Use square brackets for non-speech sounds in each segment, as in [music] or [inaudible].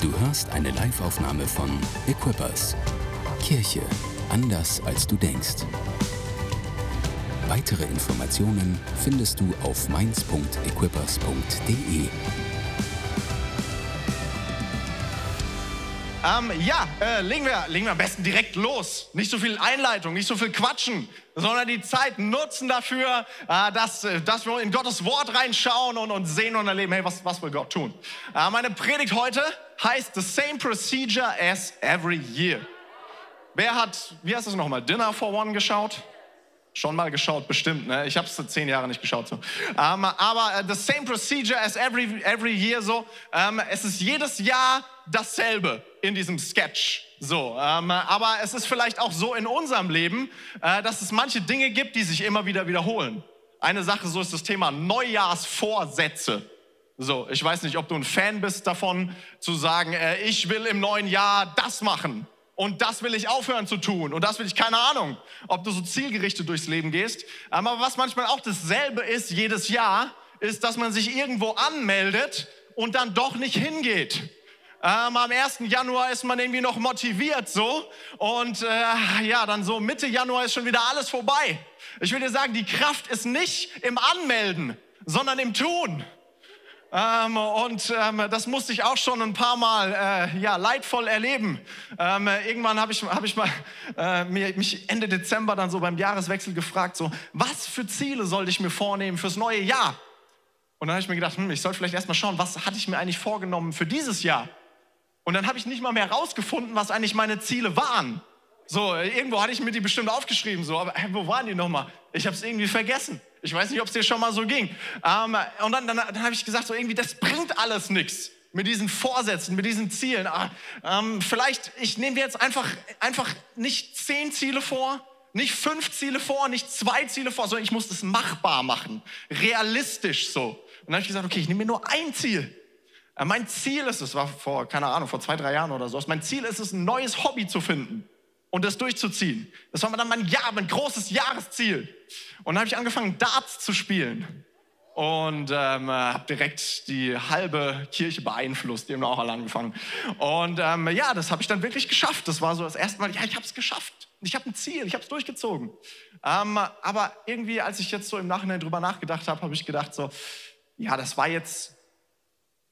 Du hörst eine Liveaufnahme von Equippers. Kirche anders als du denkst. Weitere Informationen findest du auf mainz.equippers.de. Ähm, ja, äh, legen, wir, legen wir am besten direkt los. Nicht so viel Einleitung, nicht so viel Quatschen, sondern die Zeit nutzen dafür, äh, dass, äh, dass wir in Gottes Wort reinschauen und, und sehen und erleben, hey, was, was will Gott tun? Äh, meine Predigt heute heißt The Same Procedure as Every Year. Wer hat, wie heißt das nochmal, Dinner for One geschaut? Schon mal geschaut, bestimmt. Ne? Ich habe es zehn Jahre nicht geschaut. So. Ähm, aber uh, the same procedure as every, every year. So. Ähm, es ist jedes Jahr dasselbe in diesem Sketch. So, ähm, aber es ist vielleicht auch so in unserem Leben, äh, dass es manche Dinge gibt, die sich immer wieder wiederholen. Eine Sache so ist das Thema Neujahrsvorsätze. So, ich weiß nicht, ob du ein Fan bist davon, zu sagen, äh, ich will im neuen Jahr das machen und das will ich aufhören zu tun und das will ich, keine Ahnung, ob du so zielgerichtet durchs Leben gehst. Aber was manchmal auch dasselbe ist jedes Jahr, ist, dass man sich irgendwo anmeldet und dann doch nicht hingeht. Ähm, am 1. Januar ist man irgendwie noch motiviert so und äh, ja, dann so Mitte Januar ist schon wieder alles vorbei. Ich will dir sagen, die Kraft ist nicht im Anmelden, sondern im Tun. Ähm, und ähm, das musste ich auch schon ein paar Mal äh, ja, leidvoll erleben. Ähm, irgendwann habe ich, hab ich mal, äh, mich Ende Dezember dann so beim Jahreswechsel gefragt, so, was für Ziele sollte ich mir vornehmen fürs neue Jahr? Und dann habe ich mir gedacht, hm, ich sollte vielleicht erstmal schauen, was hatte ich mir eigentlich vorgenommen für dieses Jahr? Und dann habe ich nicht mal mehr rausgefunden, was eigentlich meine Ziele waren. So, irgendwo hatte ich mir die bestimmt aufgeschrieben, so, aber hey, wo waren die nochmal? Ich habe es irgendwie vergessen. Ich weiß nicht, ob es dir schon mal so ging. Ähm, und dann, dann, dann habe ich gesagt, so irgendwie, das bringt alles nichts mit diesen Vorsätzen, mit diesen Zielen. Ah, ähm, vielleicht, ich nehme dir jetzt einfach, einfach nicht zehn Ziele vor, nicht fünf Ziele vor, nicht zwei Ziele vor, sondern ich muss das machbar machen, realistisch so. Und dann habe ich gesagt, okay, ich nehme mir nur ein Ziel. Äh, mein Ziel ist es, war vor, keine Ahnung, vor zwei, drei Jahren oder so, mein Ziel ist es, ein neues Hobby zu finden und das durchzuziehen. Das war dann mein Jahr, mein großes Jahresziel. Und dann habe ich angefangen, Darts zu spielen. Und ähm, habe direkt die halbe Kirche beeinflusst, die haben auch alle angefangen. Und ähm, ja, das habe ich dann wirklich geschafft. Das war so das erste Mal, ja, ich habe es geschafft. Ich habe ein Ziel, ich habe es durchgezogen. Ähm, aber irgendwie, als ich jetzt so im Nachhinein drüber nachgedacht habe, habe ich gedacht so, ja, das war jetzt,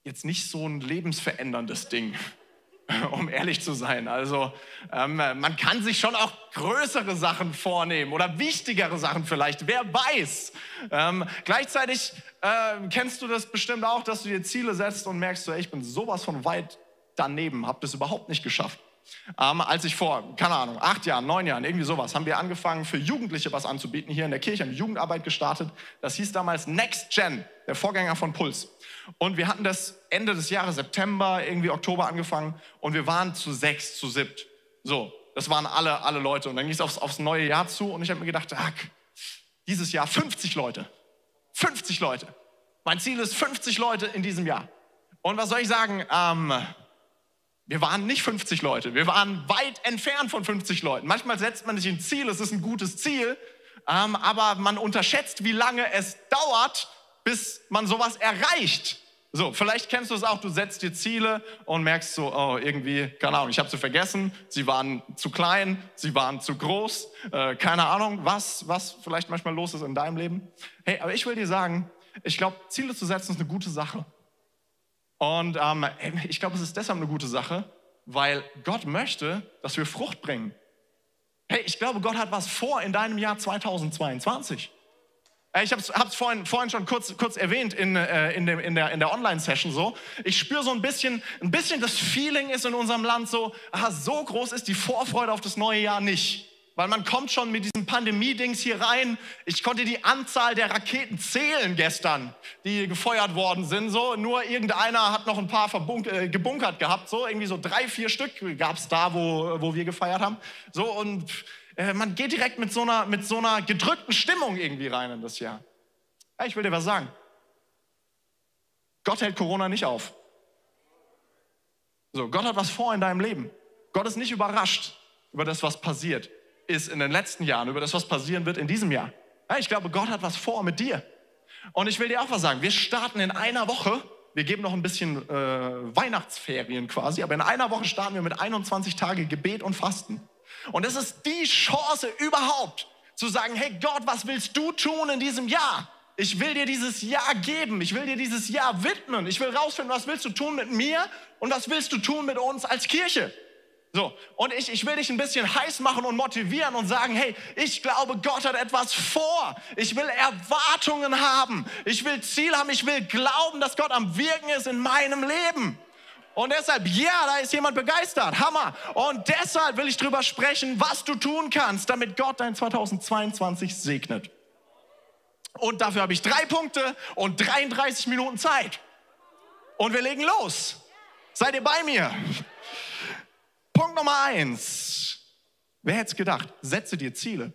jetzt nicht so ein lebensveränderndes Ding. [laughs] um ehrlich zu sein. Also ähm, man kann sich schon auch größere Sachen vornehmen oder wichtigere Sachen vielleicht, wer weiß. Ähm, gleichzeitig äh, kennst du das bestimmt auch, dass du dir Ziele setzt und merkst, so, ey, ich bin sowas von weit daneben, habe das überhaupt nicht geschafft. Ähm, als ich vor, keine Ahnung, acht Jahren, neun Jahren, irgendwie sowas, haben wir angefangen, für Jugendliche was anzubieten, hier in der Kirche, eine Jugendarbeit gestartet. Das hieß damals Next Gen, der Vorgänger von Puls. Und wir hatten das Ende des Jahres, September, irgendwie Oktober angefangen und wir waren zu sechs, zu siebt. So, das waren alle, alle Leute. Und dann ging es aufs, aufs neue Jahr zu und ich habe mir gedacht, ach, dieses Jahr 50 Leute. 50 Leute. Mein Ziel ist 50 Leute in diesem Jahr. Und was soll ich sagen? Ähm, wir waren nicht 50 Leute, wir waren weit entfernt von 50 Leuten. Manchmal setzt man sich ein Ziel, es ist ein gutes Ziel, ähm, aber man unterschätzt, wie lange es dauert, bis man sowas erreicht. So, vielleicht kennst du es auch, du setzt dir Ziele und merkst so, oh, irgendwie, keine Ahnung, ich habe sie vergessen, sie waren zu klein, sie waren zu groß, äh, keine Ahnung, was, was vielleicht manchmal los ist in deinem Leben. Hey, aber ich will dir sagen, ich glaube, Ziele zu setzen ist eine gute Sache. Und ähm, ich glaube, es ist deshalb eine gute Sache, weil Gott möchte, dass wir Frucht bringen. Hey, ich glaube, Gott hat was vor in deinem Jahr 2022. Ich habe es vorhin, vorhin schon kurz, kurz erwähnt in, äh, in, dem, in der, in der Online-Session so. Ich spüre so ein bisschen, ein bisschen das Feeling ist in unserem Land so, aha, so groß ist die Vorfreude auf das neue Jahr nicht weil man kommt schon mit diesem Pandemie-Dings hier rein. Ich konnte die Anzahl der Raketen zählen gestern, die gefeuert worden sind. So, nur irgendeiner hat noch ein paar äh, gebunkert gehabt. So, irgendwie so drei, vier Stück gab es da, wo, wo wir gefeiert haben. So, und äh, man geht direkt mit so, einer, mit so einer gedrückten Stimmung irgendwie rein in das Jahr. Ja, ich will dir was sagen. Gott hält Corona nicht auf. So, Gott hat was vor in deinem Leben. Gott ist nicht überrascht über das, was passiert ist in den letzten Jahren, über das, was passieren wird in diesem Jahr. Ja, ich glaube, Gott hat was vor mit dir. Und ich will dir auch was sagen. Wir starten in einer Woche wir geben noch ein bisschen äh, Weihnachtsferien quasi, aber in einer Woche starten wir mit 21 Tage Gebet und Fasten. Und es ist die Chance überhaupt, zu sagen, hey Gott, was willst du tun in diesem Jahr? Ich will dir dieses Jahr geben, ich will dir dieses Jahr widmen, ich will rausfinden, was willst du tun mit mir und was willst du tun mit uns als Kirche. So, und ich, ich will dich ein bisschen heiß machen und motivieren und sagen, hey, ich glaube, Gott hat etwas vor. Ich will Erwartungen haben. Ich will Ziel haben. Ich will glauben, dass Gott am Wirken ist in meinem Leben. Und deshalb, ja, da ist jemand begeistert. Hammer. Und deshalb will ich drüber sprechen, was du tun kannst, damit Gott dein 2022 segnet. Und dafür habe ich drei Punkte und 33 Minuten Zeit. Und wir legen los. Seid ihr bei mir? Punkt Nummer eins. Wer hätte es gedacht? Setze dir Ziele.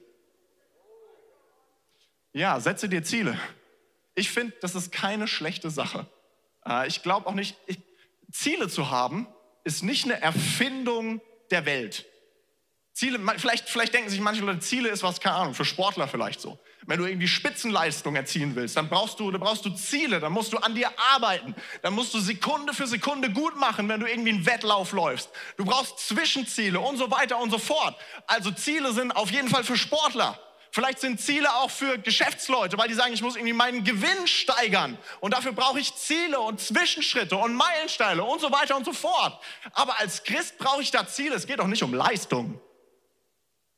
Ja, setze dir Ziele. Ich finde, das ist keine schlechte Sache. Äh, ich glaube auch nicht, ich, Ziele zu haben, ist nicht eine Erfindung der Welt. Ziele, vielleicht, vielleicht denken sich manche Leute, Ziele ist was, keine Ahnung, für Sportler vielleicht so. Wenn du irgendwie Spitzenleistung erzielen willst, dann brauchst du, dann brauchst du Ziele, dann musst du an dir arbeiten, dann musst du Sekunde für Sekunde gut machen, wenn du irgendwie einen Wettlauf läufst. Du brauchst Zwischenziele und so weiter und so fort. Also Ziele sind auf jeden Fall für Sportler. Vielleicht sind Ziele auch für Geschäftsleute, weil die sagen, ich muss irgendwie meinen Gewinn steigern. Und dafür brauche ich Ziele und Zwischenschritte und Meilensteine und so weiter und so fort. Aber als Christ brauche ich da Ziele. Es geht doch nicht um Leistung.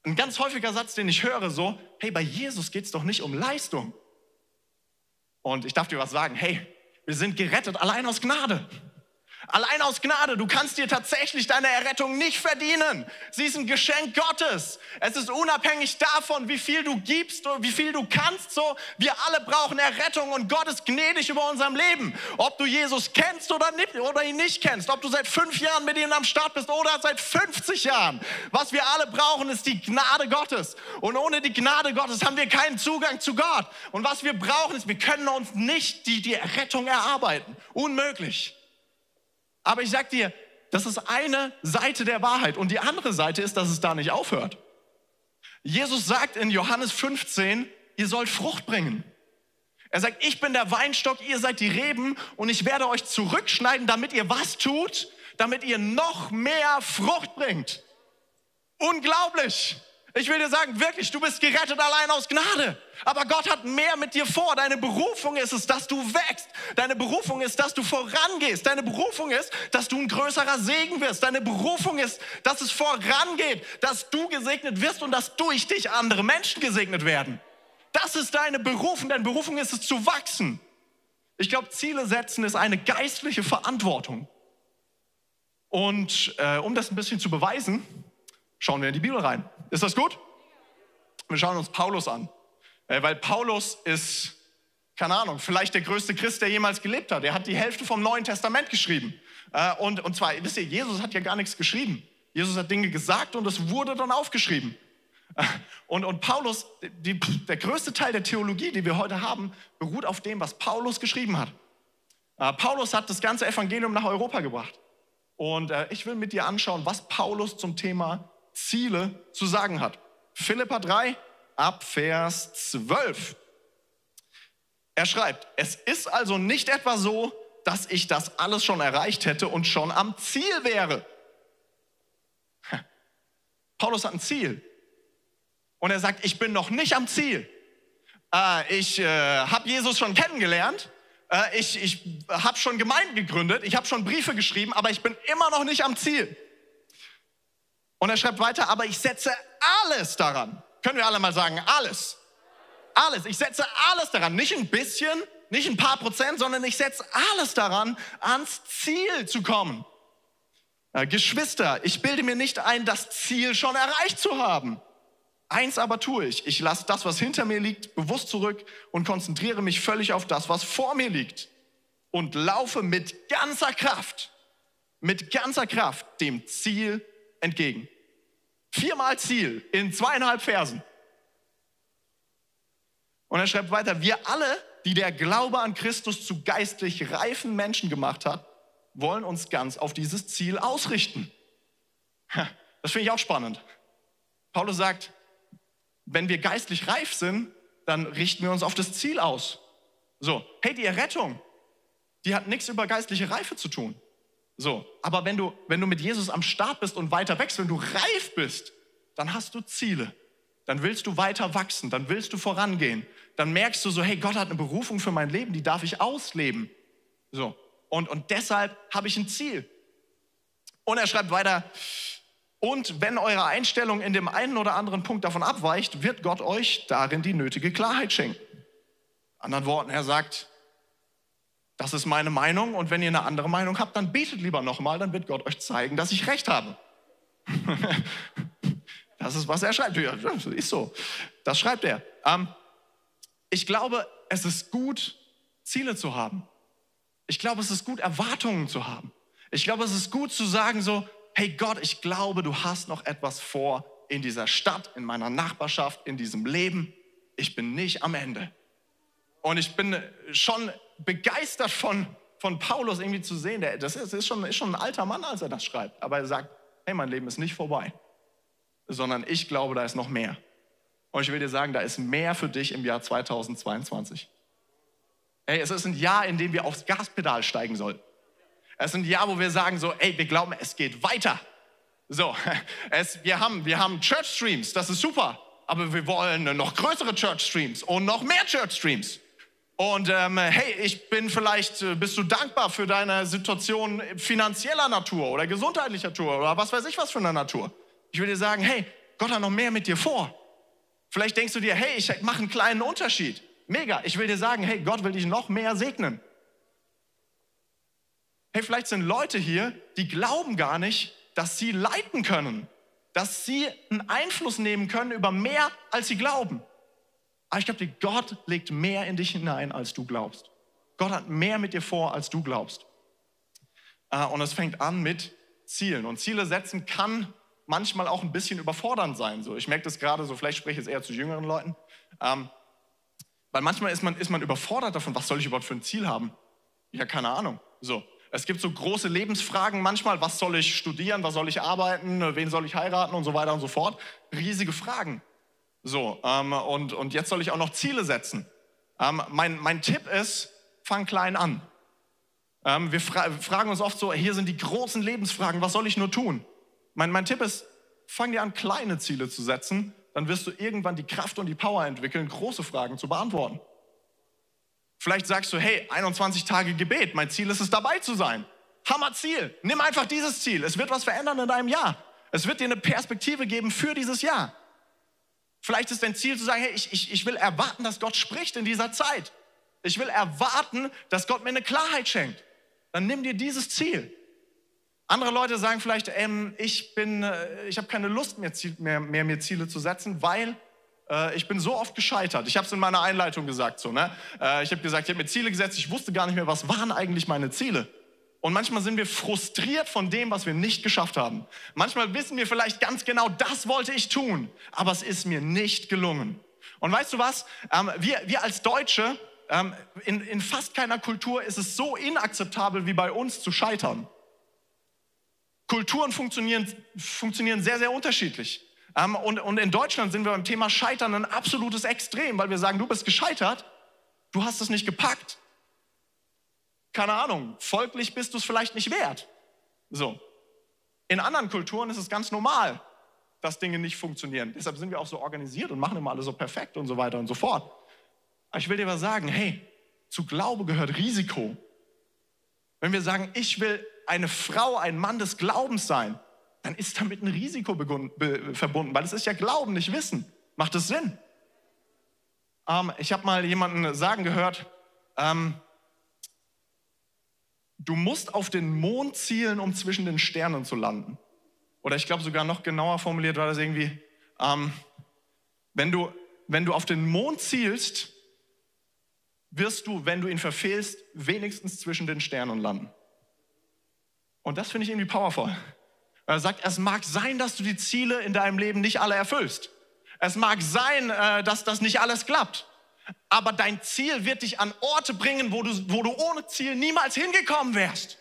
Ein ganz häufiger Satz, den ich höre, so, hey, bei Jesus geht es doch nicht um Leistung. Und ich darf dir was sagen, hey, wir sind gerettet allein aus Gnade. Allein aus Gnade. Du kannst dir tatsächlich deine Errettung nicht verdienen. Sie ist ein Geschenk Gottes. Es ist unabhängig davon, wie viel du gibst oder wie viel du kannst. So, wir alle brauchen Errettung und Gott ist gnädig über unserem Leben. Ob du Jesus kennst oder, nicht, oder ihn nicht kennst, ob du seit fünf Jahren mit ihm am Start bist oder seit 50 Jahren. Was wir alle brauchen, ist die Gnade Gottes. Und ohne die Gnade Gottes haben wir keinen Zugang zu Gott. Und was wir brauchen, ist, wir können uns nicht die, die Errettung erarbeiten. Unmöglich. Aber ich sag dir, das ist eine Seite der Wahrheit und die andere Seite ist, dass es da nicht aufhört. Jesus sagt in Johannes 15, ihr sollt Frucht bringen. Er sagt, ich bin der Weinstock, ihr seid die Reben und ich werde euch zurückschneiden, damit ihr was tut, damit ihr noch mehr Frucht bringt. Unglaublich. Ich will dir sagen, wirklich, du bist gerettet allein aus Gnade. Aber Gott hat mehr mit dir vor. Deine Berufung ist es, dass du wächst. Deine Berufung ist, dass du vorangehst. Deine Berufung ist, dass du ein größerer Segen wirst. Deine Berufung ist, dass es vorangeht, dass du gesegnet wirst und dass durch dich andere Menschen gesegnet werden. Das ist deine Berufung. Deine Berufung ist es zu wachsen. Ich glaube, Ziele setzen ist eine geistliche Verantwortung. Und äh, um das ein bisschen zu beweisen, schauen wir in die Bibel rein. Ist das gut? Wir schauen uns Paulus an. Äh, weil Paulus ist, keine Ahnung, vielleicht der größte Christ, der jemals gelebt hat. Er hat die Hälfte vom Neuen Testament geschrieben. Äh, und, und zwar, wisst ihr, Jesus hat ja gar nichts geschrieben. Jesus hat Dinge gesagt und es wurde dann aufgeschrieben. Äh, und, und Paulus, die, der größte Teil der Theologie, die wir heute haben, beruht auf dem, was Paulus geschrieben hat. Paulus hat das ganze Evangelium nach Europa gebracht. Und ich will mit dir anschauen, was Paulus zum Thema Ziele zu sagen hat. Philippa 3 ab Vers 12. Er schreibt, es ist also nicht etwa so, dass ich das alles schon erreicht hätte und schon am Ziel wäre. Paulus hat ein Ziel. Und er sagt, ich bin noch nicht am Ziel. Äh, ich äh, habe Jesus schon kennengelernt. Äh, ich ich habe schon Gemeinden gegründet. Ich habe schon Briefe geschrieben, aber ich bin immer noch nicht am Ziel. Und er schreibt weiter, aber ich setze alles daran. Können wir alle mal sagen, alles. Alles. Ich setze alles daran. Nicht ein bisschen, nicht ein paar Prozent, sondern ich setze alles daran, ans Ziel zu kommen. Äh, Geschwister, ich bilde mir nicht ein, das Ziel schon erreicht zu haben. Eins aber tue ich. Ich lasse das, was hinter mir liegt, bewusst zurück und konzentriere mich völlig auf das, was vor mir liegt. Und laufe mit ganzer Kraft, mit ganzer Kraft dem Ziel entgegen. Viermal Ziel in zweieinhalb Versen. Und er schreibt weiter, wir alle, die der Glaube an Christus zu geistlich reifen Menschen gemacht hat, wollen uns ganz auf dieses Ziel ausrichten. Das finde ich auch spannend. Paulus sagt, wenn wir geistlich reif sind, dann richten wir uns auf das Ziel aus. So, hey, die Errettung, die hat nichts über geistliche Reife zu tun. So, aber wenn du, wenn du mit Jesus am Start bist und weiter wächst, wenn du reif bist, dann hast du Ziele. Dann willst du weiter wachsen, dann willst du vorangehen. Dann merkst du so, hey, Gott hat eine Berufung für mein Leben, die darf ich ausleben. So, und, und deshalb habe ich ein Ziel. Und er schreibt weiter, und wenn eure Einstellung in dem einen oder anderen Punkt davon abweicht, wird Gott euch darin die nötige Klarheit schenken. Anderen Worten, er sagt, das ist meine Meinung und wenn ihr eine andere Meinung habt, dann betet lieber nochmal, dann wird Gott euch zeigen, dass ich recht habe. [laughs] das ist, was er schreibt. Ja, das ist so. Das schreibt er. Ähm, ich glaube, es ist gut, Ziele zu haben. Ich glaube, es ist gut, Erwartungen zu haben. Ich glaube, es ist gut zu sagen so, hey Gott, ich glaube, du hast noch etwas vor in dieser Stadt, in meiner Nachbarschaft, in diesem Leben. Ich bin nicht am Ende. Und ich bin schon begeistert von, von Paulus irgendwie zu sehen. Der, das ist, ist, schon, ist schon ein alter Mann, als er das schreibt. Aber er sagt, hey, mein Leben ist nicht vorbei, sondern ich glaube, da ist noch mehr. Und ich will dir sagen, da ist mehr für dich im Jahr 2022. Hey, es ist ein Jahr, in dem wir aufs Gaspedal steigen sollten. Es ist ein Jahr, wo wir sagen so, ey, wir glauben, es geht weiter. So, [laughs] es, wir, haben, wir haben Church Streams, das ist super, aber wir wollen noch größere Church Streams und noch mehr Church Streams. Und ähm, hey, ich bin vielleicht, äh, bist du dankbar für deine Situation finanzieller Natur oder gesundheitlicher Natur oder was weiß ich was für eine Natur. Ich will dir sagen, hey, Gott hat noch mehr mit dir vor. Vielleicht denkst du dir, hey, ich mache einen kleinen Unterschied. Mega. Ich will dir sagen, hey, Gott will dich noch mehr segnen. Hey, vielleicht sind Leute hier, die glauben gar nicht, dass sie leiten können, dass sie einen Einfluss nehmen können über mehr, als sie glauben. Aber ich glaube, Gott legt mehr in dich hinein, als du glaubst. Gott hat mehr mit dir vor, als du glaubst. Äh, und es fängt an mit Zielen. Und Ziele setzen kann manchmal auch ein bisschen überfordernd sein. So, ich merke das gerade so, vielleicht spreche ich jetzt eher zu jüngeren Leuten. Ähm, weil manchmal ist man, ist man überfordert davon, was soll ich überhaupt für ein Ziel haben? Ja, keine Ahnung. So. Es gibt so große Lebensfragen manchmal, was soll ich studieren, was soll ich arbeiten, wen soll ich heiraten und so weiter und so fort. Riesige Fragen. So, ähm, und, und jetzt soll ich auch noch Ziele setzen. Ähm, mein, mein Tipp ist, fang klein an. Ähm, wir fra fragen uns oft so, hier sind die großen Lebensfragen, was soll ich nur tun? Mein, mein Tipp ist, fang dir an, kleine Ziele zu setzen, dann wirst du irgendwann die Kraft und die Power entwickeln, große Fragen zu beantworten. Vielleicht sagst du, hey, 21 Tage Gebet, mein Ziel ist es, dabei zu sein. Hammer Ziel. Nimm einfach dieses Ziel. Es wird was verändern in deinem Jahr. Es wird dir eine Perspektive geben für dieses Jahr. Vielleicht ist dein Ziel zu sagen, hey, ich, ich, ich will erwarten, dass Gott spricht in dieser Zeit. Ich will erwarten, dass Gott mir eine Klarheit schenkt. Dann nimm dir dieses Ziel. Andere Leute sagen vielleicht, ähm, ich, äh, ich habe keine Lust mehr, mehr, mehr, mir Ziele zu setzen, weil äh, ich bin so oft gescheitert. Ich habe es in meiner Einleitung gesagt. So, ne? Äh, ich habe gesagt, ich habe mir Ziele gesetzt, ich wusste gar nicht mehr, was waren eigentlich meine Ziele. Und manchmal sind wir frustriert von dem, was wir nicht geschafft haben. Manchmal wissen wir vielleicht ganz genau, das wollte ich tun, aber es ist mir nicht gelungen. Und weißt du was? Ähm, wir, wir als Deutsche, ähm, in, in fast keiner Kultur ist es so inakzeptabel wie bei uns zu scheitern. Kulturen funktionieren, funktionieren sehr, sehr unterschiedlich. Ähm, und, und in Deutschland sind wir beim Thema Scheitern ein absolutes Extrem, weil wir sagen, du bist gescheitert, du hast es nicht gepackt keine Ahnung, folglich bist du es vielleicht nicht wert. So. In anderen Kulturen ist es ganz normal, dass Dinge nicht funktionieren. Deshalb sind wir auch so organisiert und machen immer alles so perfekt und so weiter und so fort. Aber ich will dir was sagen, hey, zu Glaube gehört Risiko. Wenn wir sagen, ich will eine Frau, ein Mann des Glaubens sein, dann ist damit ein Risiko verbunden, weil es ist ja Glauben, nicht Wissen. Macht es Sinn? Ähm, ich habe mal jemanden sagen gehört, ähm, du musst auf den Mond zielen, um zwischen den Sternen zu landen. Oder ich glaube sogar noch genauer formuliert war das irgendwie, ähm, wenn, du, wenn du auf den Mond zielst, wirst du, wenn du ihn verfehlst, wenigstens zwischen den Sternen landen. Und das finde ich irgendwie powerful. Er sagt, es mag sein, dass du die Ziele in deinem Leben nicht alle erfüllst. Es mag sein, äh, dass das nicht alles klappt aber dein Ziel wird dich an Orte bringen, wo du, wo du ohne Ziel niemals hingekommen wärst.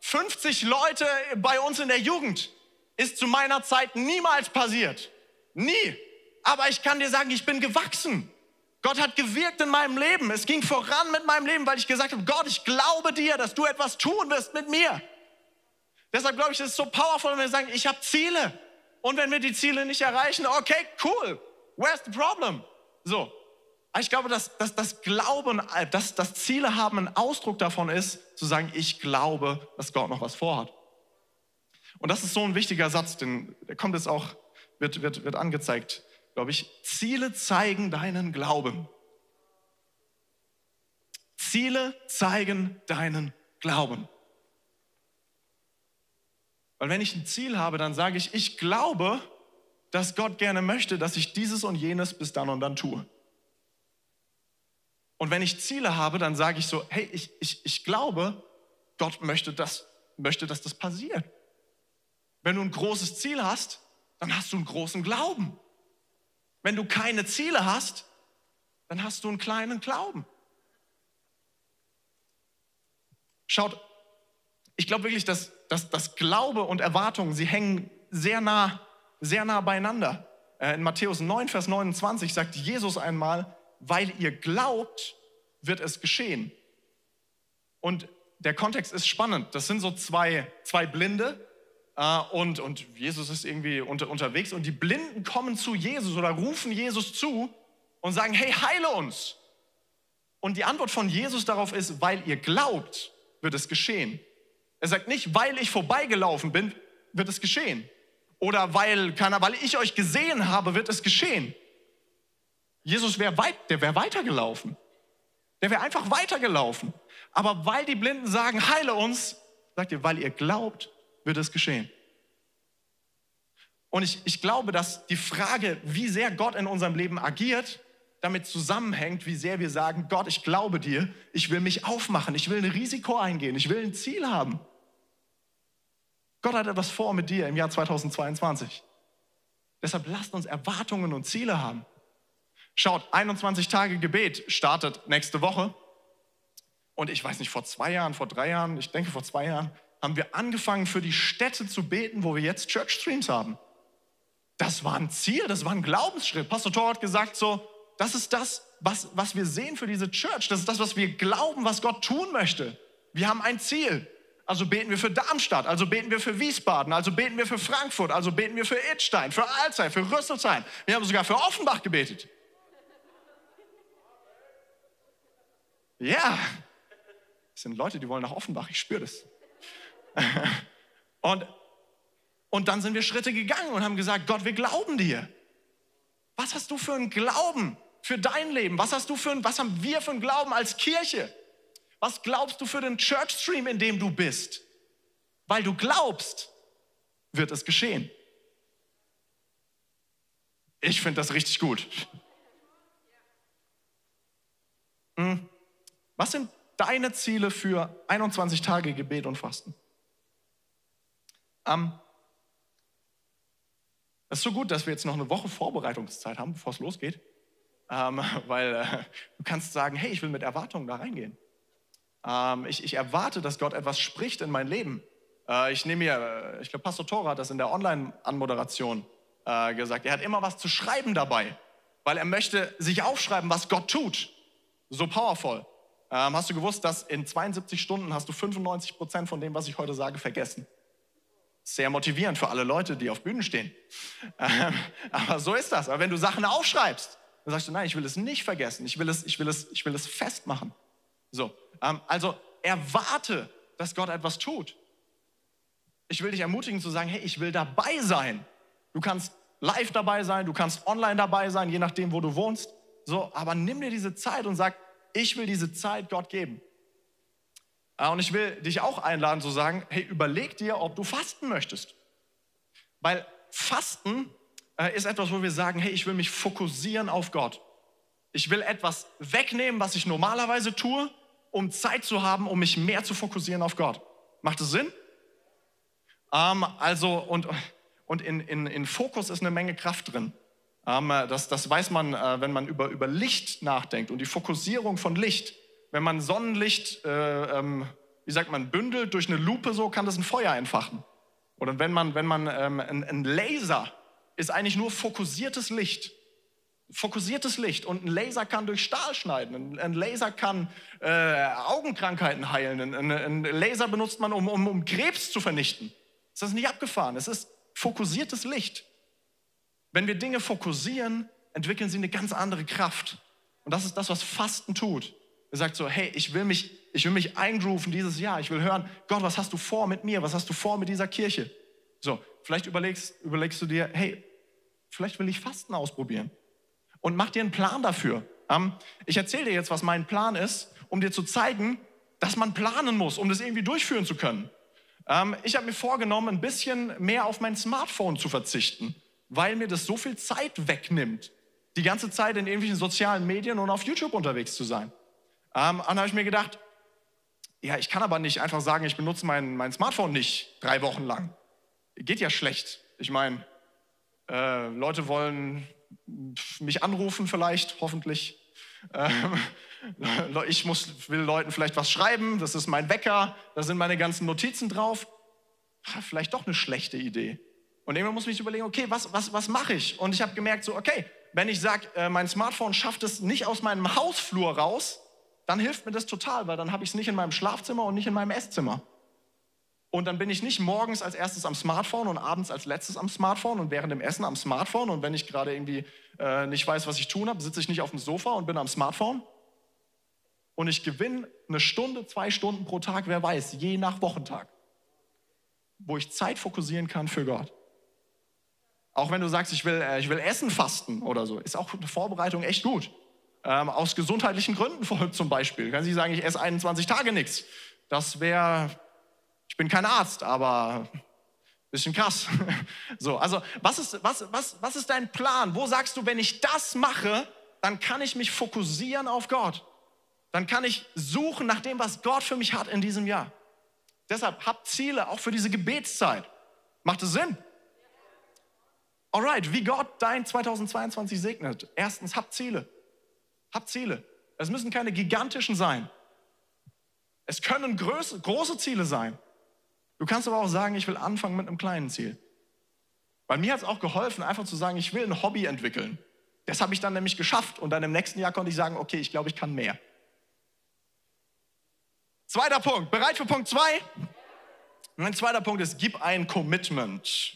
50 Leute bei uns in der Jugend ist zu meiner Zeit niemals passiert. Nie. Aber ich kann dir sagen, ich bin gewachsen. Gott hat gewirkt in meinem Leben. Es ging voran mit meinem Leben, weil ich gesagt habe, Gott, ich glaube dir, dass du etwas tun wirst mit mir. Deshalb glaube ich, es ist so powerful, wenn wir sagen, ich habe Ziele. Und wenn wir die Ziele nicht erreichen, okay, cool. Where's the problem? So. Ich glaube, dass, dass das Glauben, dass das Ziele haben, ein Ausdruck davon ist, zu sagen, ich glaube, dass Gott noch was vorhat. Und das ist so ein wichtiger Satz, denn der kommt jetzt auch, wird, wird, wird angezeigt glaube ich, Ziele zeigen deinen Glauben. Ziele zeigen deinen Glauben. Weil wenn ich ein Ziel habe, dann sage ich, ich glaube, dass Gott gerne möchte, dass ich dieses und jenes bis dann und dann tue. Und wenn ich Ziele habe, dann sage ich so, hey, ich, ich, ich glaube, Gott möchte, das, möchte, dass das passiert. Wenn du ein großes Ziel hast, dann hast du einen großen Glauben. Wenn du keine Ziele hast, dann hast du einen kleinen Glauben. Schaut, ich glaube wirklich, dass, dass, dass Glaube und Erwartung, sie hängen sehr nah, sehr nah beieinander. Äh, in Matthäus 9, Vers 29 sagt Jesus einmal, weil ihr glaubt, wird es geschehen. Und der Kontext ist spannend. Das sind so zwei, zwei Blinde, äh, und, und Jesus ist irgendwie unter, unterwegs und die Blinden kommen zu Jesus oder rufen Jesus zu und sagen, hey, heile uns. Und die Antwort von Jesus darauf ist, weil ihr glaubt, wird es geschehen. Er sagt nicht, weil ich vorbeigelaufen bin, wird es geschehen. Oder weil, keine, weil ich euch gesehen habe, wird es geschehen. Jesus wäre weit, der wäre weitergelaufen. Der wäre einfach weitergelaufen. Aber weil die Blinden sagen, heile uns, sagt ihr, weil ihr glaubt, wird es geschehen. Und ich, ich glaube, dass die Frage, wie sehr Gott in unserem Leben agiert, damit zusammenhängt, wie sehr wir sagen, Gott, ich glaube dir, ich will mich aufmachen, ich will ein Risiko eingehen, ich will ein Ziel haben. Gott hat etwas vor mit dir im Jahr 2022. Deshalb lasst uns Erwartungen und Ziele haben. Schaut, 21 Tage Gebet startet nächste Woche. Und ich weiß nicht, vor zwei Jahren, vor drei Jahren, ich denke vor zwei Jahren, haben wir angefangen für die Städte zu beten, wo wir jetzt Church Streams haben. Das war ein Ziel, das war ein Glaubensschritt. Pastor Thor hat gesagt so, das ist das, was, was wir sehen für diese Church. Das ist das, was wir glauben, was Gott tun möchte. Wir haben ein Ziel. Also beten wir für Darmstadt, also beten wir für Wiesbaden, also beten wir für Frankfurt, also beten wir für Idstein, für Alzey, für Rüsselsheim. Wir haben sogar für Offenbach gebetet. Ja, das sind Leute, die wollen nach Offenbach, ich spüre das. [laughs] Und, und dann sind wir Schritte gegangen und haben gesagt, Gott, wir glauben dir. Was hast du für einen Glauben für dein Leben? Was hast du für ein, was haben wir für einen Glauben als Kirche? Was glaubst du für den Church Stream, in dem du bist? Weil du glaubst, wird es geschehen. Ich finde das richtig gut. Hm. Was sind deine Ziele für 21 Tage Gebet und Fasten? Ähm, es ist so gut, dass wir jetzt noch eine Woche Vorbereitungszeit haben, bevor es losgeht, ähm, [laughs] weil äh, du kannst sagen, hey, ich will mit Erwartungen da reingehen. Ähm, ich, ich, erwarte, dass Gott etwas spricht in mein Leben. Äh, ich nehme mir, äh, ich glaube, Pastor Thora hat das in der Online-Anmoderation äh, gesagt. Er hat immer was zu schreiben dabei, weil er möchte sich aufschreiben, was Gott tut. So powerful. Ähm, hast du gewusst, dass in 72 Stunden hast du 95 Prozent von dem, was ich heute sage, vergessen? Sehr motivierend für alle Leute, die auf Bühnen stehen. [laughs] Ähm, aber so ist das. Aber wenn du Sachen aufschreibst, dann sagst du, nein, ich will es nicht vergessen. Ich will es, ich will es, ich will es festmachen. So, ähm, also erwarte, dass Gott etwas tut. Ich will dich ermutigen zu sagen, hey, ich will dabei sein. Du kannst live dabei sein, du kannst online dabei sein, je nachdem, wo du wohnst. So, aber nimm dir diese Zeit und sag, ich will diese Zeit Gott geben. Ah, und ich will dich auch einladen zu sagen, hey, überleg dir, ob du fasten möchtest. Weil Fasten äh, ist etwas, wo wir sagen, hey, ich will mich fokussieren auf Gott. Ich will etwas wegnehmen, was ich normalerweise tue, um Zeit zu haben, um mich mehr zu fokussieren auf Gott. Macht das Sinn? Ähm, also, und, und in, in, in Fokus ist eine Menge Kraft drin. Ähm, äh, das, das weiß man, äh, wenn man über, über Licht nachdenkt und die Fokussierung von Licht wenn man Sonnenlicht, äh, ähm, wie sagt man, bündelt durch eine Lupe, so kann das ein Feuer entfachen. Oder wenn man, wenn man ähm, ein, ein Laser ist eigentlich nur fokussiertes Licht. fokussiertes Licht und ein Laser kann durch Stahl schneiden, ein Laser kann äh, Augenkrankheiten heilen, ein, ein, Laser benutzt man, um, um, um Krebs zu vernichten. Ist das nicht abgefahren? Es ist fokussiertes Licht. Wenn wir Dinge fokussieren, entwickeln sie eine ganz andere Kraft. Und das ist das, was Fasten tut. Er sagt so, hey, ich will mich, ich will mich eingrooven dieses Jahr. Ich will hören, Gott, was hast du vor mit mir? Was hast du vor mit dieser Kirche? So, vielleicht überlegst, überlegst du dir, hey, vielleicht will ich Fasten ausprobieren. Und mach dir einen Plan dafür. Ähm, ich erzähle dir jetzt, was mein Plan ist, um dir zu zeigen, dass man planen muss, um das irgendwie durchführen zu können. Ähm, ich habe mir vorgenommen, ein bisschen mehr auf mein Smartphone zu verzichten, weil mir das so viel Zeit wegnimmt, die ganze Zeit in irgendwelchen sozialen Medien und auf YouTube unterwegs zu sein. Ähm, dann habe ich mir gedacht, ja, ich kann aber nicht einfach sagen, ich benutze mein, mein Smartphone nicht drei Wochen lang. Geht ja schlecht. Ich meine, äh, Leute wollen mich anrufen vielleicht, hoffentlich. Ähm, [laughs] ich muss, will Leuten vielleicht was schreiben, das ist mein Wecker, da sind meine ganzen Notizen drauf. Vielleicht doch eine schlechte Idee. Und irgendwann muss ich mich überlegen, okay, was, was, was mache ich? Und ich habe gemerkt, so, okay, wenn ich sage, äh, mein Smartphone schafft es nicht aus meinem Hausflur raus, dann hilft mir das total, weil dann habe ich es nicht in meinem Schlafzimmer und nicht in meinem Esszimmer. Und dann bin ich nicht morgens als erstes am Smartphone und abends als letztes am Smartphone und während dem Essen am Smartphone. Und wenn ich gerade irgendwie äh, nicht weiß, was ich tun habe, sitze ich nicht auf dem Sofa und bin am Smartphone. Und ich gewinne eine Stunde, zwei Stunden pro Tag, wer weiß, je nach Wochentag, wo ich Zeit fokussieren kann für Gott. Auch wenn du sagst, ich will, äh, ich will Essen fasten oder so, ist auch eine Vorbereitung echt gut. Ähm, aus gesundheitlichen Gründen [laughs] zum Beispiel. Kann Sie sagen, ich esse 21 Tage nichts. Das wäre ich bin kein Arzt, aber bisschen krass. [laughs] So, also was ist, was, was, was ist dein Plan? Wo sagst du, wenn ich das mache, dann kann ich mich fokussieren auf Gott. Dann kann ich suchen nach dem, was Gott für mich hat in diesem Jahr. Deshalb habt Ziele, auch für diese Gebetszeit. Macht es Sinn? Alright, wie Gott dein 2022 segnet. Erstens, habt Ziele. Habt Ziele. Es müssen keine gigantischen sein. Es können große, große Ziele sein. Du kannst aber auch sagen, ich will anfangen mit einem kleinen Ziel. Bei mir hat es auch geholfen, einfach zu sagen, ich will ein Hobby entwickeln. Das habe ich dann nämlich geschafft und dann im nächsten Jahr konnte ich sagen, okay, ich glaube, ich kann mehr. Zweiter Punkt, bereit für Punkt zwei? Mein zweiter Punkt ist, gib ein Commitment.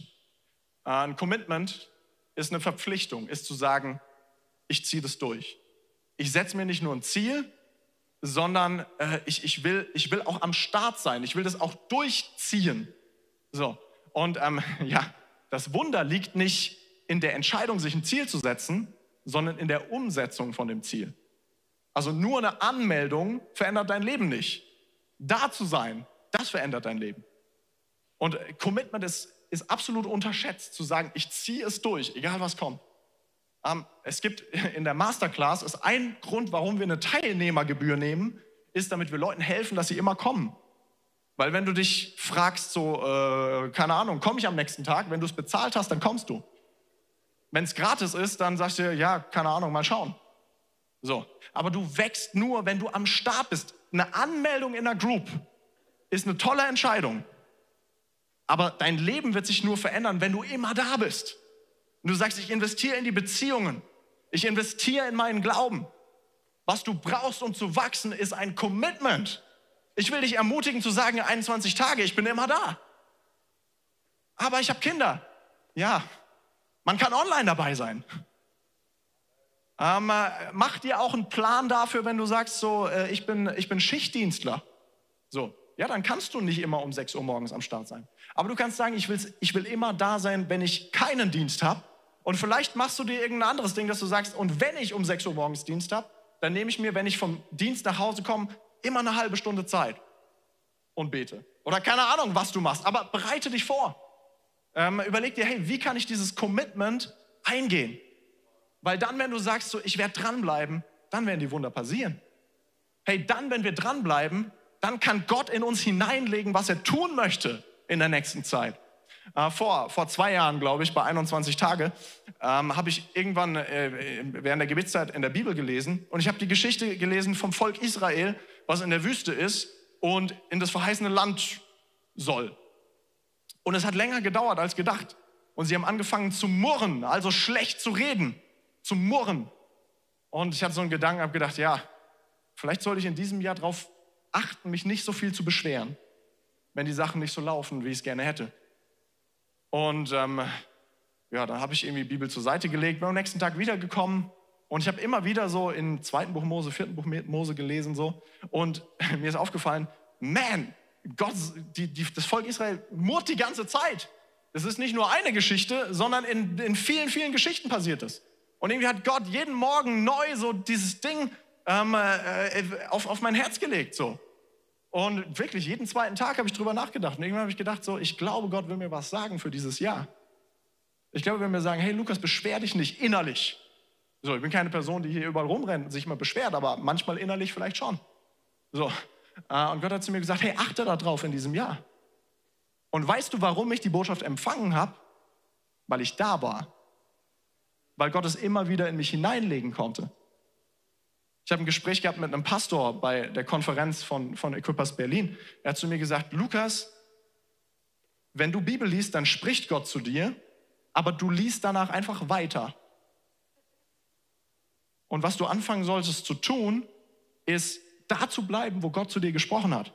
Ein Commitment ist eine Verpflichtung, ist zu sagen, ich ziehe das durch. Ich setze mir nicht nur ein Ziel, sondern äh, ich, ich, will, ich will auch am Start sein. Ich will das auch durchziehen. So, und ähm, [laughs] ja, das Wunder liegt nicht in der Entscheidung, sich ein Ziel zu setzen, sondern in der Umsetzung von dem Ziel. Also nur eine Anmeldung verändert dein Leben nicht. Da zu sein, das verändert dein Leben. Und äh, Commitment ist, ist absolut unterschätzt, zu sagen, ich ziehe es durch, egal was kommt. Ähm, es gibt in der Masterclass, ist ein Grund, warum wir eine Teilnehmergebühr nehmen, ist, damit wir Leuten helfen, dass sie immer kommen. Weil wenn du dich fragst, so, äh, keine Ahnung, komme ich am nächsten Tag, wenn du es bezahlt hast, dann kommst du. Wenn es gratis ist, dann sagst du, ja, keine Ahnung, mal schauen. So, aber du wächst nur, wenn du am Start bist. Eine Anmeldung in einer Group ist eine tolle Entscheidung. Aber dein Leben wird sich nur verändern, wenn du immer da bist. Und du sagst, ich investiere in die Beziehungen. Ich investiere in meinen Glauben. Was du brauchst, um zu wachsen, ist ein Commitment. Ich will dich ermutigen zu sagen, 21 Tage, ich bin immer da. Aber ich habe Kinder. Ja, man kann online dabei sein. Ähm, äh, mach dir auch einen Plan dafür, wenn du sagst, so, äh, ich, bin, ich bin Schichtdienstler. So, ja, dann kannst du nicht immer um 6 Uhr morgens am Start sein. Aber du kannst sagen, ich, ich will immer da sein, wenn ich keinen Dienst habe und vielleicht machst du dir irgendein anderes Ding, dass du sagst, und wenn ich um 6 Uhr morgens Dienst habe, dann nehme ich mir, wenn ich vom Dienst nach Hause komme, immer eine halbe Stunde Zeit und bete. Oder keine Ahnung, was du machst, aber bereite dich vor. Ähm, überleg dir, hey, wie kann ich dieses Commitment eingehen? Weil dann, wenn du sagst, so, ich werde dranbleiben, dann werden die Wunder passieren. Hey, dann, wenn wir dranbleiben, dann kann Gott in uns hineinlegen, was er tun möchte in der nächsten Zeit. Äh, vor, vor zwei Jahren, glaube ich, bei 21 Tage, ähm, habe ich irgendwann äh, während der Gebetszeit in der Bibel gelesen und ich habe die Geschichte gelesen vom Volk Israel, was in der Wüste ist und in das verheißene Land soll. Und es hat länger gedauert als gedacht. Und sie haben angefangen zu murren, also schlecht zu reden. zu murren. Und ich hatte so einen Gedanken, habe gedacht, ja, vielleicht sollte ich in diesem Jahr darauf achten, mich nicht so viel zu beschweren, wenn die Sachen nicht so laufen, wie ich es gerne hätte. Und ähm, ja, dann habe ich irgendwie Bibel zur Seite gelegt, bin am nächsten Tag wiedergekommen und ich habe immer wieder so im zweiten Buch Mose, vierten Buch Mose gelesen so und [laughs] mir ist aufgefallen, man, Gott, die, die, das Volk Israel murrt die ganze Zeit. Es ist nicht nur eine Geschichte, sondern in, in vielen, vielen Geschichten passiert es. Und irgendwie hat Gott jeden Morgen neu so dieses Ding ähm, äh, auf, auf mein Herz gelegt. So. Und wirklich, jeden zweiten Tag habe ich drüber nachgedacht. Und irgendwann habe ich gedacht, so, ich glaube, Gott will mir was sagen für dieses Jahr. Ich glaube, wenn wir sagen, hey Lukas, beschwer dich nicht innerlich. So, ich bin keine Person, die hier überall rumrennt und sich immer beschwert, aber manchmal innerlich vielleicht schon. So. Äh, und Gott hat zu mir gesagt, hey, achte da drauf in diesem Jahr. Und weißt du, warum ich die Botschaft empfangen habe? Weil ich da war. Weil Gott es immer wieder in mich hineinlegen konnte. Ich habe ein Gespräch gehabt mit einem Pastor bei der Konferenz von, von Equippers Berlin. Er hat zu mir gesagt, Lukas, wenn du Bibel liest, dann spricht Gott zu dir, aber du liest danach einfach weiter. Und was du anfangen solltest zu tun, ist da zu bleiben, wo Gott zu dir gesprochen hat.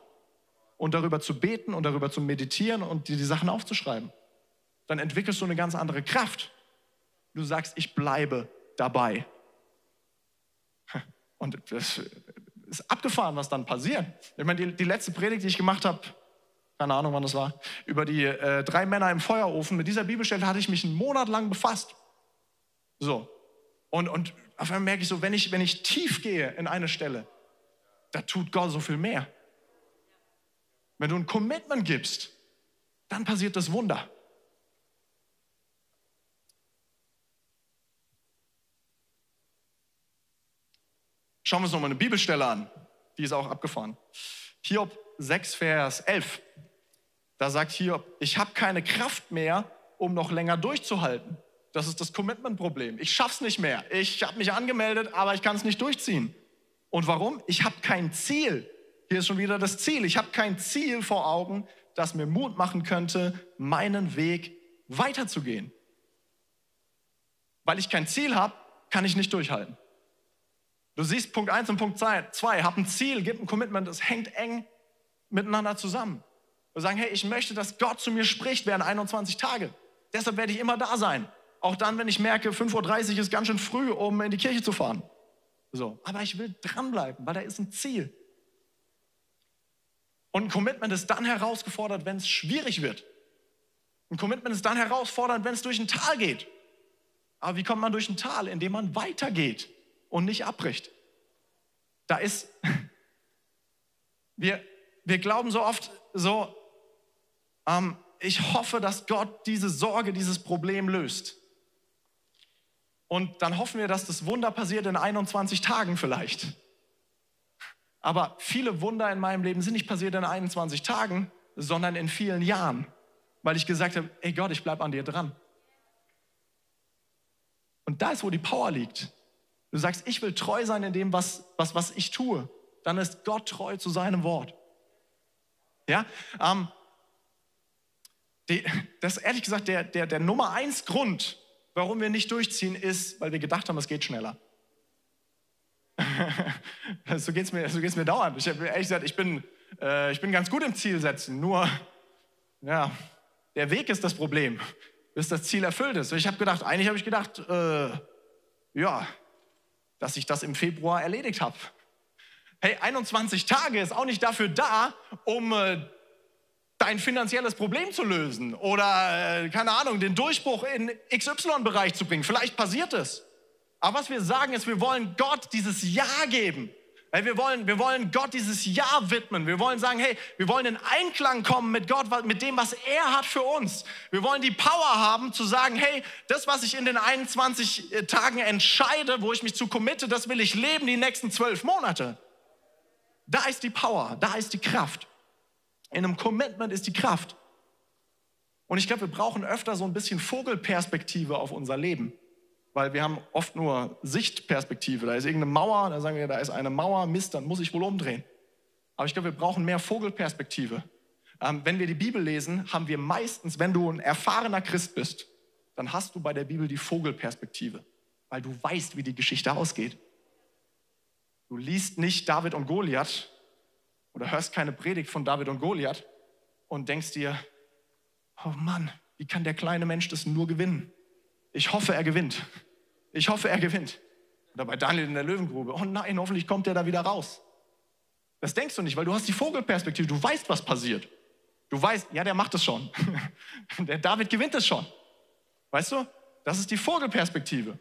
Und darüber zu beten und darüber zu meditieren und dir die Sachen aufzuschreiben. Dann entwickelst du eine ganz andere Kraft. Du sagst, ich bleibe dabei. Und das ist abgefahren, was dann passiert. Ich meine, die, die letzte Predigt, die ich gemacht habe, keine Ahnung, wann das war, über die äh, drei Männer im Feuerofen, mit dieser Bibelstelle hatte ich mich einen Monat lang befasst. So. Und, und auf einmal merke ich so, wenn ich, wenn ich tief gehe in eine Stelle, da tut Gott so viel mehr. Wenn du ein Commitment gibst, dann passiert das Wunder. Schauen wir uns nochmal eine Bibelstelle an. Die ist auch abgefahren. Hiob 6, Vers 11. Da sagt Hiob, ich habe keine Kraft mehr, um noch länger durchzuhalten. Das ist das Commitment-Problem. Ich schaff's nicht mehr. Ich habe mich angemeldet, aber ich kann es nicht durchziehen. Und warum? Ich habe kein Ziel. Hier ist schon wieder das Ziel. Ich habe kein Ziel vor Augen, das mir Mut machen könnte, meinen Weg weiterzugehen. Weil ich kein Ziel habe, kann ich nicht durchhalten. Du siehst Punkt 1 und Punkt 2, hab ein Ziel, gib ein Commitment, das hängt eng miteinander zusammen. Wir sagen, hey, ich möchte, dass Gott zu mir spricht während 21 Tage. Deshalb werde ich immer da sein. Auch dann, wenn ich merke, 5.30 Uhr ist ganz schön früh, um in die Kirche zu fahren. So, aber ich will dranbleiben, weil da ist ein Ziel. Und ein Commitment ist dann herausgefordert, wenn es schwierig wird. Ein Commitment ist dann herausfordernd, wenn es durch ein Tal geht. Aber wie kommt man durch ein Tal? Indem man weitergeht und nicht abbricht. Da ist, [laughs] wir, wir glauben so oft so, ähm, ich hoffe, dass Gott diese Sorge, dieses Problem löst. Und dann hoffen wir, dass das Wunder passiert in 21 Tagen vielleicht. Aber viele Wunder in meinem Leben sind nicht passiert in 21 Tagen, sondern in vielen Jahren, weil ich gesagt habe, ey Gott, ich bleibe an dir dran. Und da ist, wo die Power liegt. Du sagst, ich will treu sein in dem, was, was, was ich tue. Dann ist Gott treu zu seinem Wort. Ja, ähm, die, das ist ehrlich gesagt der, der, der Nummer eins Grund, warum wir nicht durchziehen, ist, weil wir gedacht haben, es geht schneller. [laughs] so geht es mir, so mir dauernd. Ich habe ehrlich gesagt, ich bin, äh, ich bin ganz gut im Zielsetzen, nur ja, der Weg ist das Problem, bis das Ziel erfüllt ist. Ich habe gedacht, eigentlich habe ich gedacht, äh, ja, dass ich das im Februar erledigt habe. Hey, 21 Tage ist auch nicht dafür da, um äh, dein finanzielles Problem zu lösen oder, äh, keine Ahnung, den Durchbruch in XY-Bereich zu bringen. Vielleicht passiert es. Aber was wir sagen ist, wir wollen Gott dieses Ja geben. Wir wollen, wir wollen Gott dieses Ja widmen. Wir wollen sagen, hey, wir wollen in Einklang kommen mit Gott, mit dem, was er hat für uns. Wir wollen die Power haben zu sagen, hey, das, was ich in den 21 äh, Tagen entscheide, wo ich mich zu committe, das will ich leben die nächsten zwölf Monate. Da ist die Power, da ist die Kraft. In einem Commitment ist die Kraft. Und ich glaube, wir brauchen öfter so ein bisschen Vogelperspektive auf unser Leben weil wir haben oft nur Sichtperspektive. Da ist irgendeine Mauer, da sagen wir, da ist eine Mauer, Mist, dann muss ich wohl umdrehen. Aber ich glaube, wir brauchen mehr Vogelperspektive. Ähm, wenn wir die Bibel lesen, haben wir meistens, wenn du ein erfahrener Christ bist, dann hast du bei der Bibel die Vogelperspektive. weil du weißt, wie die Geschichte ausgeht. Du liest nicht David und Goliath oder hörst keine Predigt von David und Goliath und denkst dir, oh Mann, wie kann der kleine Mensch das nur gewinnen? Ich hoffe, er gewinnt. Ich hoffe, er gewinnt. Oder bei Daniel in der Löwengrube, oh nein, hoffentlich kommt er da wieder raus. Das denkst du nicht, weil du hast die Vogelperspektive, du weißt, was passiert. Du weißt, ja, der macht es schon. [laughs] der David gewinnt es schon. Weißt du? Das ist die Vogelperspektive.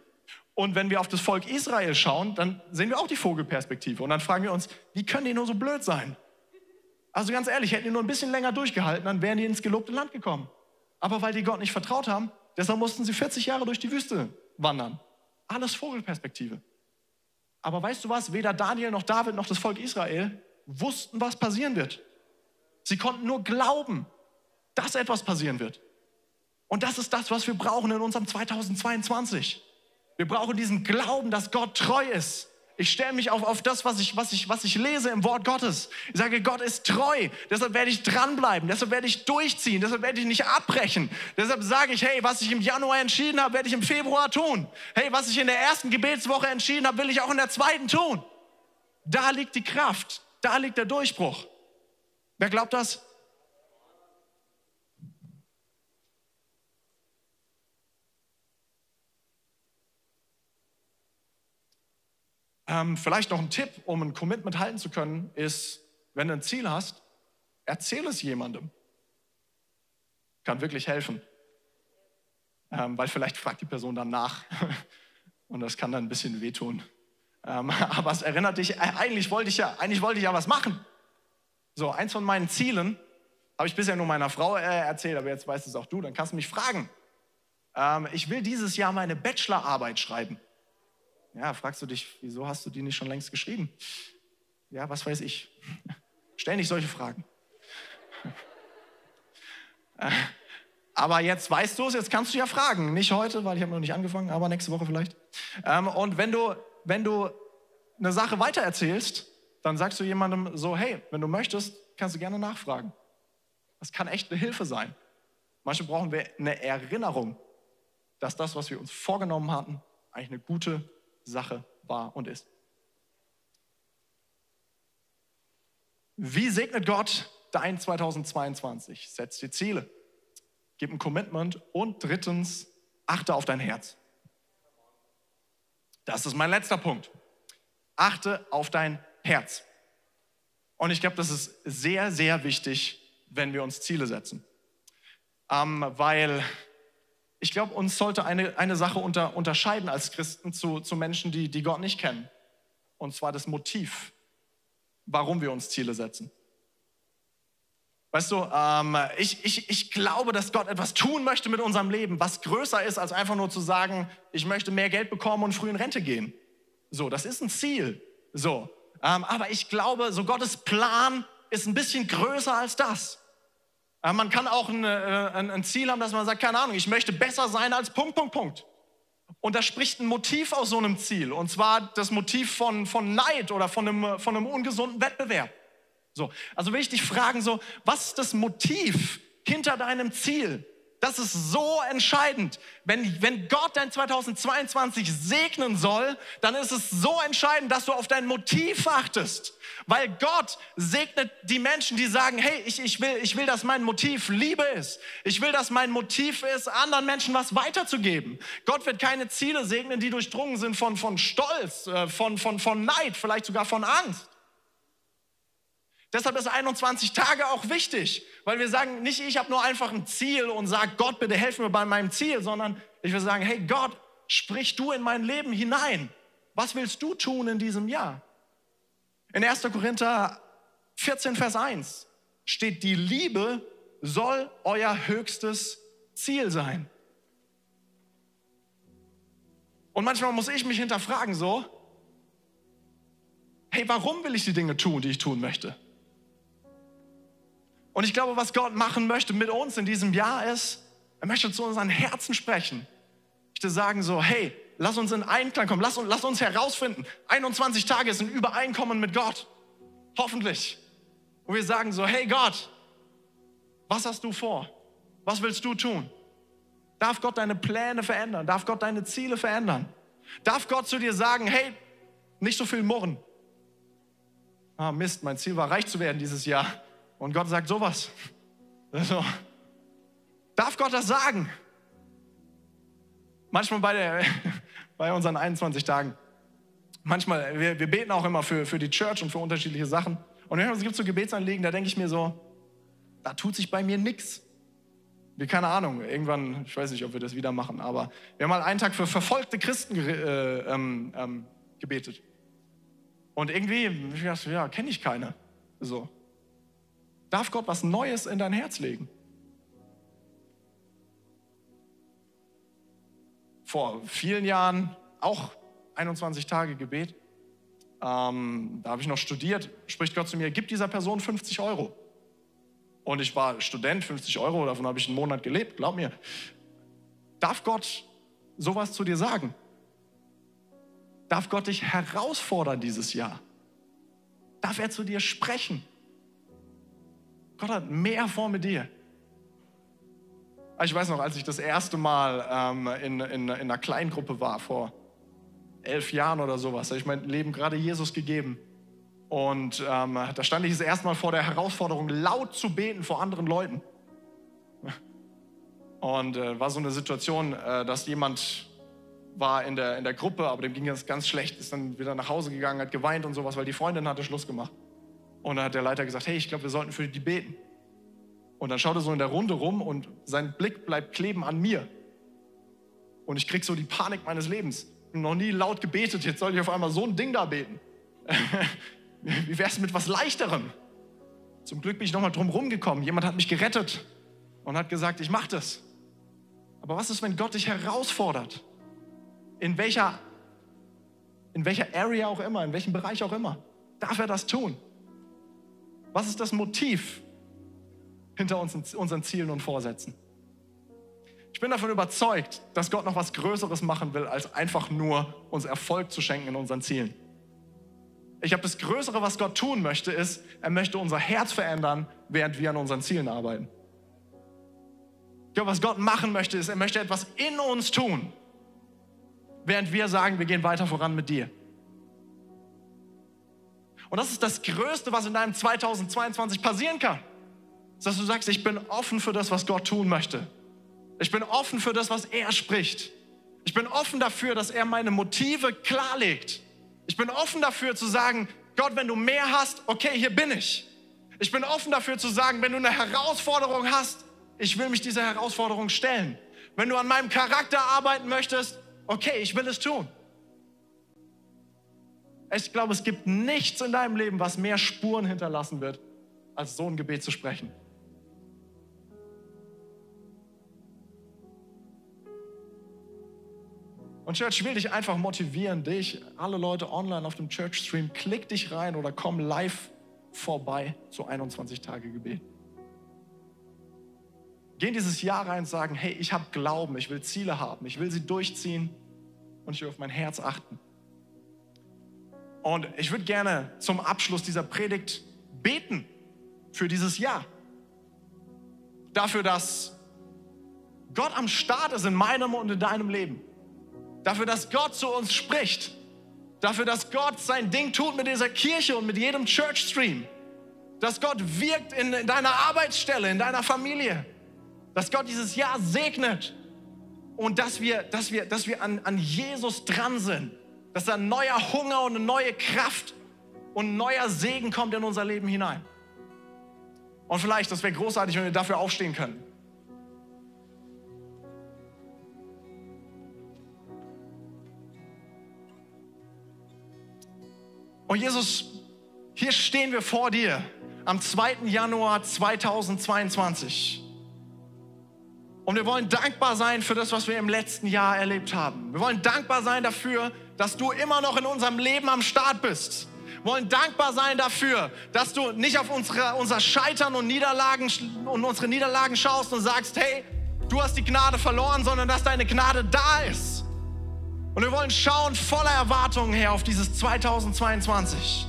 Und wenn wir auf das Volk Israel schauen, dann sehen wir auch die Vogelperspektive. Und dann fragen wir uns, wie können die nur so blöd sein? Also ganz ehrlich, hätten die nur ein bisschen länger durchgehalten, dann wären die ins gelobte Land gekommen. Aber weil die Gott nicht vertraut haben, deshalb mussten sie 40 Jahre durch die Wüste wandern. Alles Vogelperspektive. Aber weißt du was? Weder Daniel noch David noch das Volk Israel wussten, was passieren wird. Sie konnten nur glauben, dass etwas passieren wird. Und das ist das, was wir brauchen in unserem 2022. Wir brauchen diesen Glauben, dass Gott treu ist. Ich stelle mich auf, auf das, was ich, was, ich, was ich lese im Wort Gottes. Ich sage, Gott ist treu. Deshalb werde ich dranbleiben. Deshalb werde ich durchziehen. Deshalb werde ich nicht abbrechen. Deshalb sage ich, hey, was ich im Januar entschieden habe, werde ich im Februar tun. Hey, was ich in der ersten Gebetswoche entschieden habe, will ich auch in der zweiten tun. Da liegt die Kraft. Da liegt der Durchbruch. Wer glaubt das? Ähm, vielleicht noch ein Tipp, um ein Commitment halten zu können, ist, wenn du ein Ziel hast, erzähl es jemandem. Kann wirklich helfen. Ähm, weil vielleicht fragt die Person dann nach [laughs] und das kann dann ein bisschen wehtun. Ähm, [laughs] aber es erinnert dich, äh, eigentlich wollte ich ja, eigentlich wollte ich ja was machen. So, eins von meinen Zielen habe ich bisher nur meiner Frau äh, erzählt, aber jetzt weißt es auch du, dann kannst du mich fragen. Ähm, ich will dieses Jahr meine Bachelorarbeit schreiben. Ja, fragst du dich, wieso hast du die nicht schon längst geschrieben? Ja, was weiß ich. Stell nicht solche Fragen. Äh, aber jetzt weißt du es, jetzt kannst du ja fragen. Nicht heute, weil ich habe noch nicht angefangen, aber nächste Woche vielleicht. Ähm, und wenn du, wenn du eine Sache weitererzählst, dann sagst du jemandem so, hey, wenn du möchtest, kannst du gerne nachfragen. Das kann echt eine Hilfe sein. Manchmal brauchen wir eine Erinnerung, dass das, was wir uns vorgenommen hatten, eigentlich eine gute Sache war und ist. Wie segnet Gott dein 2022? Setz dir Ziele, gib ein Commitment und drittens, achte auf dein Herz. Das ist mein letzter Punkt. Achte auf dein Herz. Und ich glaube, das ist sehr, sehr wichtig, wenn wir uns Ziele setzen. Ähm, weil ich glaube, uns sollte eine, eine Sache unter, unterscheiden als Christen zu, zu Menschen, die, die Gott nicht kennen. Und zwar das Motiv, warum wir uns Ziele setzen. Weißt du, ähm, ich, ich, ich glaube, dass Gott etwas tun möchte mit unserem Leben, was größer ist, als einfach nur zu sagen, ich möchte mehr Geld bekommen und früh in Rente gehen. So, das ist ein Ziel. So, ähm, aber ich glaube, so Gottes Plan ist ein bisschen größer als das. Man kann auch ein, äh, ein, Ziel haben, dass man sagt, keine Ahnung, ich möchte besser sein als Punkt, Punkt, Punkt. Und da spricht ein Motiv aus so einem Ziel. Und zwar das Motiv von, von Neid oder von einem, von einem ungesunden Wettbewerb. So, also will ich dich fragen, so, was ist das Motiv hinter deinem Ziel? Das ist so entscheidend. Wenn, wenn Gott dein 2022 segnen soll, dann ist es so entscheidend, dass du auf dein Motiv achtest. Weil Gott segnet die Menschen, die sagen, hey, ich, ich, will, ich will, dass mein Motiv Liebe ist. Ich will, dass mein Motiv ist, anderen Menschen was weiterzugeben. Gott wird keine Ziele segnen, die durchdrungen sind von, von Stolz, äh, von, von, von Neid, vielleicht sogar von Angst. Deshalb ist 21 Tage auch wichtig, weil wir sagen, nicht ich habe nur einfach ein Ziel und sage, Gott, bitte helf mir bei meinem Ziel, sondern ich will sagen, hey Gott, sprich du in mein Leben hinein. Was willst du tun in diesem Jahr? In 1. Korinther 14, Vers 1 steht, die Liebe soll euer höchstes Ziel sein. Und manchmal muss ich mich hinterfragen so, hey, warum will ich die Dinge tun, die ich tun möchte? Und ich glaube, was Gott machen möchte mit uns in diesem Jahr ist, er möchte zu unseren Herzen sprechen. Ich möchte sagen so, hey, lass uns in Einklang kommen, lass, lass uns herausfinden. 21 Tage ist ein Übereinkommen mit Gott. Hoffentlich. Wo wir sagen so, hey Gott, was hast du vor? Was willst du tun? Darf Gott deine Pläne verändern? Darf Gott deine Ziele verändern? Darf Gott zu dir sagen, hey, nicht so viel murren. Ah, Mist, mein Ziel war reich zu werden dieses Jahr. Und Gott sagt sowas. Also, darf Gott das sagen? Manchmal bei, der, [laughs] bei unseren 21 Tagen. Manchmal, wir, wir beten auch immer für, für die Church und für unterschiedliche Sachen. Und es gibt so Gebetsanliegen, da denke ich mir so, da tut sich bei mir nichts. Wie keine Ahnung, irgendwann, ich weiß nicht, ob wir das wieder machen, aber wir haben mal einen Tag für verfolgte Christen äh, ähm, ähm, gebetet. Und irgendwie, ich dachte, ja, kenne ich keine. So. Darf Gott was Neues in dein Herz legen? Vor vielen Jahren auch 21 Tage Gebet. Ähm, da habe ich noch studiert. Spricht Gott zu mir, gib dieser Person 50 Euro. Und ich war Student, 50 Euro, davon habe ich einen Monat gelebt, glaub mir. Darf Gott sowas zu dir sagen? Darf Gott dich herausfordern dieses Jahr? Darf er zu dir sprechen? Gott hat mehr vor mit dir. Ich weiß noch, als ich das erste Mal ähm, in, in, in einer Kleingruppe war, vor elf Jahren oder sowas, habe ich mein Leben gerade Jesus gegeben. Und ähm, da stand ich das erste Mal vor der Herausforderung, laut zu beten vor anderen Leuten. Und äh, war so eine Situation, äh, dass jemand war in der, in der Gruppe, aber dem ging es ganz schlecht, ist dann wieder nach Hause gegangen, hat geweint und sowas, weil die Freundin hatte Schluss gemacht. Und dann hat der Leiter gesagt, hey, ich glaube, wir sollten für die beten. Und dann schaut er so in der Runde rum und sein Blick bleibt kleben an mir. Und ich krieg so die Panik meines Lebens. Noch nie laut gebetet, jetzt soll ich auf einmal so ein Ding da beten. [laughs] Wie wäre es mit was Leichterem? Zum Glück bin ich nochmal drum rumgekommen. Jemand hat mich gerettet und hat gesagt, ich mache das. Aber was ist, wenn Gott dich herausfordert? In welcher, in welcher Area auch immer, in welchem Bereich auch immer, darf er das tun? Was ist das Motiv hinter uns, unseren Zielen und Vorsätzen? Ich bin davon überzeugt, dass Gott noch was Größeres machen will, als einfach nur uns Erfolg zu schenken in unseren Zielen. Ich habe das Größere, was Gott tun möchte, ist, er möchte unser Herz verändern, während wir an unseren Zielen arbeiten. Ich glaube, was Gott machen möchte, ist, er möchte etwas in uns tun, während wir sagen, wir gehen weiter voran mit dir. Und das ist das Größte, was in deinem 2022 passieren kann. Dass du sagst, ich bin offen für das, was Gott tun möchte. Ich bin offen für das, was er spricht. Ich bin offen dafür, dass er meine Motive klarlegt. Ich bin offen dafür zu sagen, Gott, wenn du mehr hast, okay, hier bin ich. Ich bin offen dafür zu sagen, wenn du eine Herausforderung hast, ich will mich dieser Herausforderung stellen. Wenn du an meinem Charakter arbeiten möchtest, okay, ich will es tun. Ich glaube, es gibt nichts in deinem Leben, was mehr Spuren hinterlassen wird, als so ein Gebet zu sprechen. Und Church, ich will dich einfach motivieren, dich, alle Leute online auf dem Church Stream, klick dich rein oder komm live vorbei zu 21 Tage Gebet. Geh in dieses Jahr rein und sagen, hey, ich habe Glauben, ich will Ziele haben, ich will sie durchziehen und ich will auf mein Herz achten. Und ich würde gerne zum Abschluss dieser Predigt beten für dieses Jahr. Dafür, dass Gott am Start ist in meinem und in deinem Leben. Dafür, dass Gott zu uns spricht, dafür, dass Gott sein Ding tut mit dieser Kirche und mit jedem Church Stream, dass Gott wirkt in, in deiner Arbeitsstelle, in deiner Familie, dass Gott dieses Jahr segnet. Und dass wir, dass wir, dass wir an, an Jesus dran sind, dass da ein neuer Hunger und eine neue Kraft und ein neuer Segen kommt in unser Leben hinein. Und vielleicht, das wäre großartig, wenn wir dafür aufstehen können. Und oh, Jesus, hier stehen wir vor dir am 2. Januar 2022. Und wir wollen dankbar sein für das, was wir im letzten Jahr erlebt haben. Wir wollen dankbar sein dafür, dass du immer noch in unserem Leben am Start bist. Wir wollen dankbar sein dafür, dass du nicht auf unsere, unser Scheitern und Niederlagen und unsere Niederlagen schaust und sagst, hey, du hast die Gnade verloren, sondern dass deine Gnade da ist. Und wir wollen schauen voller Erwartungen her auf dieses 2022.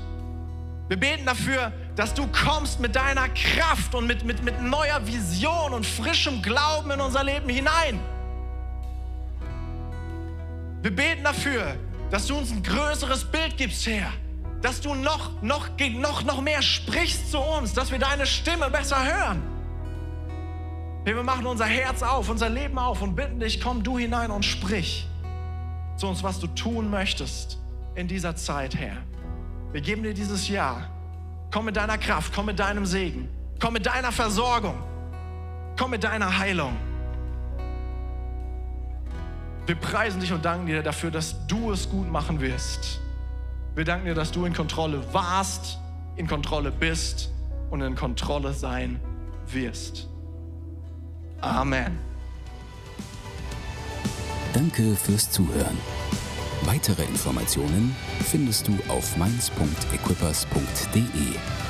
Wir beten dafür, dass du kommst mit deiner Kraft und mit, mit, mit neuer Vision und frischem Glauben in unser Leben hinein. Wir beten dafür, dass du uns ein größeres Bild gibst, Herr. Dass du noch, noch, noch, noch mehr sprichst zu uns, dass wir deine Stimme besser hören. Wir machen unser Herz auf, unser Leben auf und bitten dich, komm du hinein und sprich zu uns, was du tun möchtest in dieser Zeit, Herr. Wir geben dir dieses Jahr. Komm mit deiner Kraft, komm mit deinem Segen, komm mit deiner Versorgung, komm mit deiner Heilung. Wir preisen dich und danken dir dafür, dass du es gut machen wirst. Wir danken dir, dass du in Kontrolle warst, in Kontrolle bist und in Kontrolle sein wirst. Amen. Danke fürs Zuhören. Weitere Informationen findest du auf mainz.equippers.de.